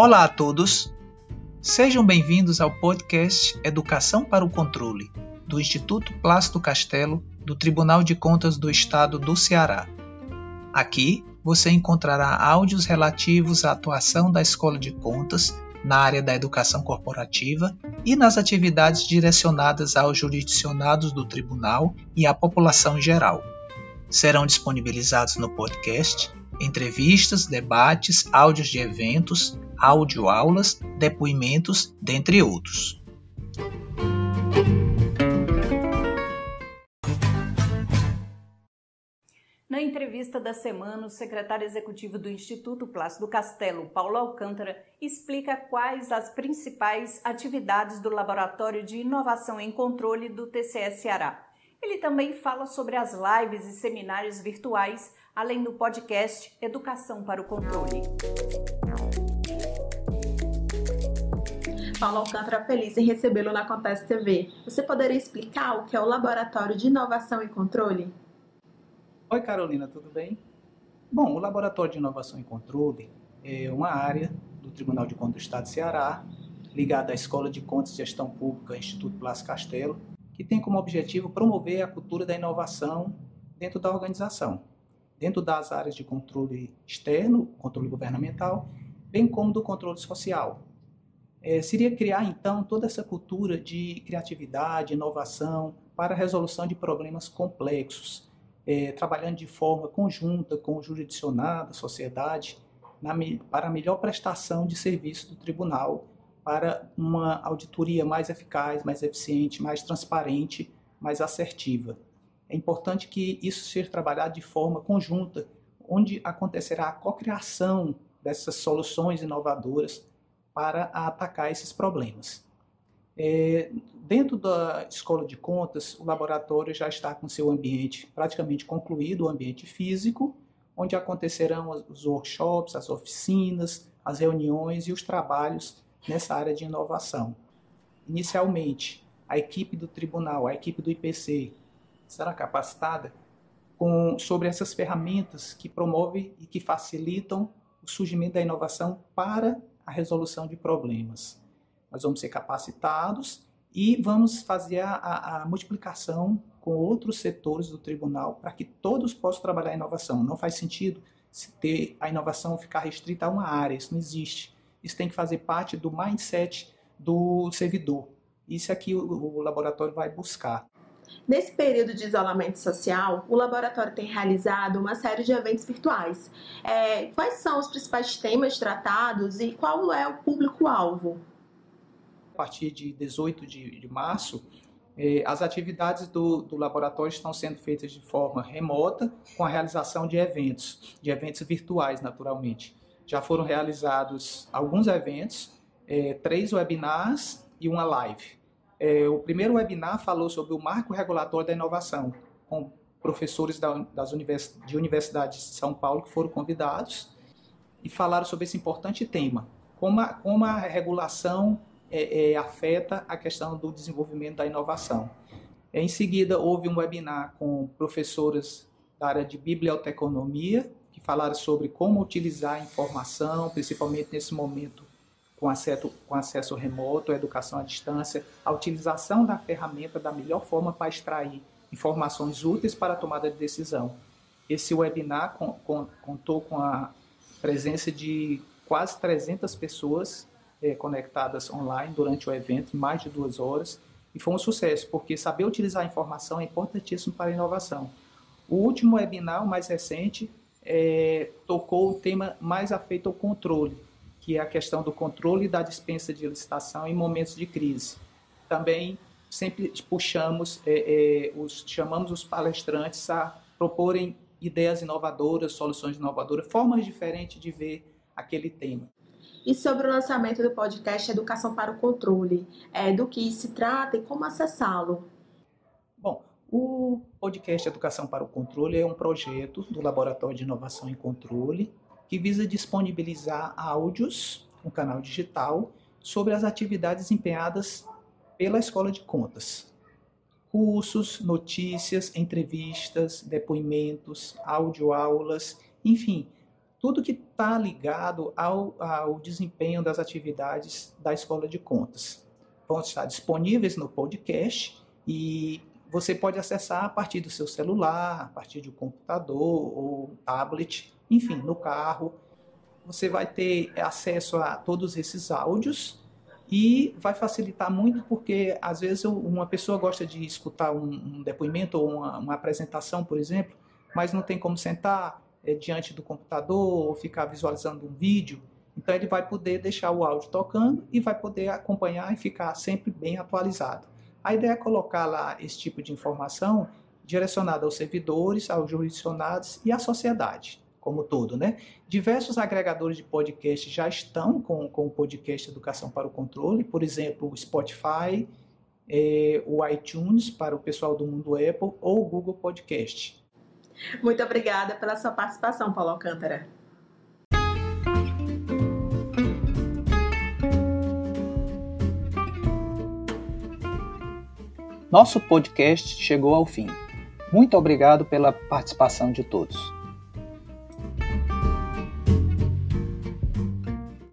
Olá a todos! Sejam bem-vindos ao podcast Educação para o Controle, do Instituto Plácido Castelo, do Tribunal de Contas do Estado do Ceará. Aqui você encontrará áudios relativos à atuação da Escola de Contas na área da educação corporativa e nas atividades direcionadas aos jurisdicionados do tribunal e à população em geral. Serão disponibilizados no podcast entrevistas, debates, áudios de eventos, audioaulas, depoimentos, dentre outros. Na entrevista da semana, o secretário executivo do Instituto Plácido Castelo, Paulo Alcântara, explica quais as principais atividades do Laboratório de Inovação em Controle do TCS Ceará. Ele também fala sobre as lives e seminários virtuais, além do podcast Educação para o Controle. Paulo Alcântara feliz em recebê-lo na Acontece TV. Você poderia explicar o que é o Laboratório de Inovação e Controle? Oi, Carolina, tudo bem? Bom, o Laboratório de Inovação e Controle é uma área do Tribunal de Contas do Estado de Ceará, ligada à Escola de Contas e Gestão Pública Instituto Blas Castelo, que tem como objetivo promover a cultura da inovação dentro da organização, dentro das áreas de controle externo, controle governamental, bem como do controle social. É, seria criar, então, toda essa cultura de criatividade, inovação para a resolução de problemas complexos, é, trabalhando de forma conjunta com o jurisdicionado, a sociedade, na, para a melhor prestação de serviço do tribunal para uma auditoria mais eficaz, mais eficiente, mais transparente, mais assertiva. É importante que isso seja trabalhado de forma conjunta, onde acontecerá a cocriação dessas soluções inovadoras para atacar esses problemas. É, dentro da escola de contas, o laboratório já está com seu ambiente praticamente concluído, o ambiente físico, onde acontecerão os workshops, as oficinas, as reuniões e os trabalhos nessa área de inovação. Inicialmente, a equipe do tribunal, a equipe do IPC, será capacitada com, sobre essas ferramentas que promovem e que facilitam o surgimento da inovação para a resolução de problemas. Nós vamos ser capacitados e vamos fazer a, a, multiplicação com outros setores do tribunal para que todos possam trabalhar a inovação. Não faz sentido se ter a inovação ficar restrita a uma área, isso não existe isso tem que fazer parte do mindset do servidor. Isso é que o, laboratório vai buscar. Nesse período de isolamento social, o laboratório tem realizado uma série de eventos virtuais. É, quais são os principais temas tratados e qual é o público-alvo? A partir de 18 de, de março, eh, as atividades do, do, laboratório estão sendo feitas de forma remota, com a realização de eventos, de eventos virtuais, naturalmente já foram realizados alguns eventos, é, três webinars e uma live. É, o primeiro webinar falou sobre o marco regulatório da inovação, com professores da, das univers, de universidades de São Paulo que foram convidados e falaram sobre esse importante tema, como a, como a regulação é, é, afeta a questão do desenvolvimento da inovação. Em seguida, houve um webinar com professores da área de biblioteconomia que falaram sobre como utilizar a informação, principalmente nesse momento com acesso, com acesso remoto, educação à distância, a utilização da ferramenta da melhor forma para extrair informações úteis para a tomada de decisão. Esse webinar com, com, contou com a presença de quase 300 pessoas é, conectadas online durante o evento, mais de duas horas, e foi um sucesso, porque saber utilizar a informação é importantíssimo para a inovação. O último webinar, o mais recente, é, tocou o tema mais afeito ao controle, que é a questão do controle da dispensa de licitação em momentos de crise. Também sempre puxamos, é, é, os, chamamos os palestrantes a proporem ideias inovadoras, soluções inovadoras, formas diferentes de ver aquele tema. E sobre o lançamento do podcast Educação para o Controle, é, do que se trata e como acessá-lo? O podcast Educação para o Controle é um projeto do Laboratório de Inovação e Controle que visa disponibilizar áudios, um canal digital, sobre as atividades desempenhadas pela Escola de Contas. Cursos, notícias, entrevistas, depoimentos, audioaulas, enfim, tudo que está ligado ao, ao desempenho das atividades da escola de contas. Vão estar disponíveis no podcast e você pode acessar a partir do seu celular, a partir um computador ou tablet, enfim, no carro. Você vai ter acesso a todos esses áudios e vai facilitar muito porque às vezes uma pessoa gosta de escutar um, um depoimento ou uma, uma, apresentação, por exemplo, mas não tem como sentar é, diante do computador ou ficar visualizando um vídeo. Então ele vai poder deixar o áudio tocando e vai poder acompanhar e ficar sempre bem atualizado. A ideia é colocar lá esse tipo de informação direcionada aos servidores, aos jurisdicionados e à sociedade como todo, né? Diversos agregadores de podcast já estão com, com o podcast Educação para o Controle, por exemplo, o Spotify, é, o iTunes para o pessoal do mundo Apple ou o Google Podcast. Muito obrigada pela sua participação, Paulo Alcântara. Nosso podcast chegou ao fim. Muito obrigado pela participação de todos.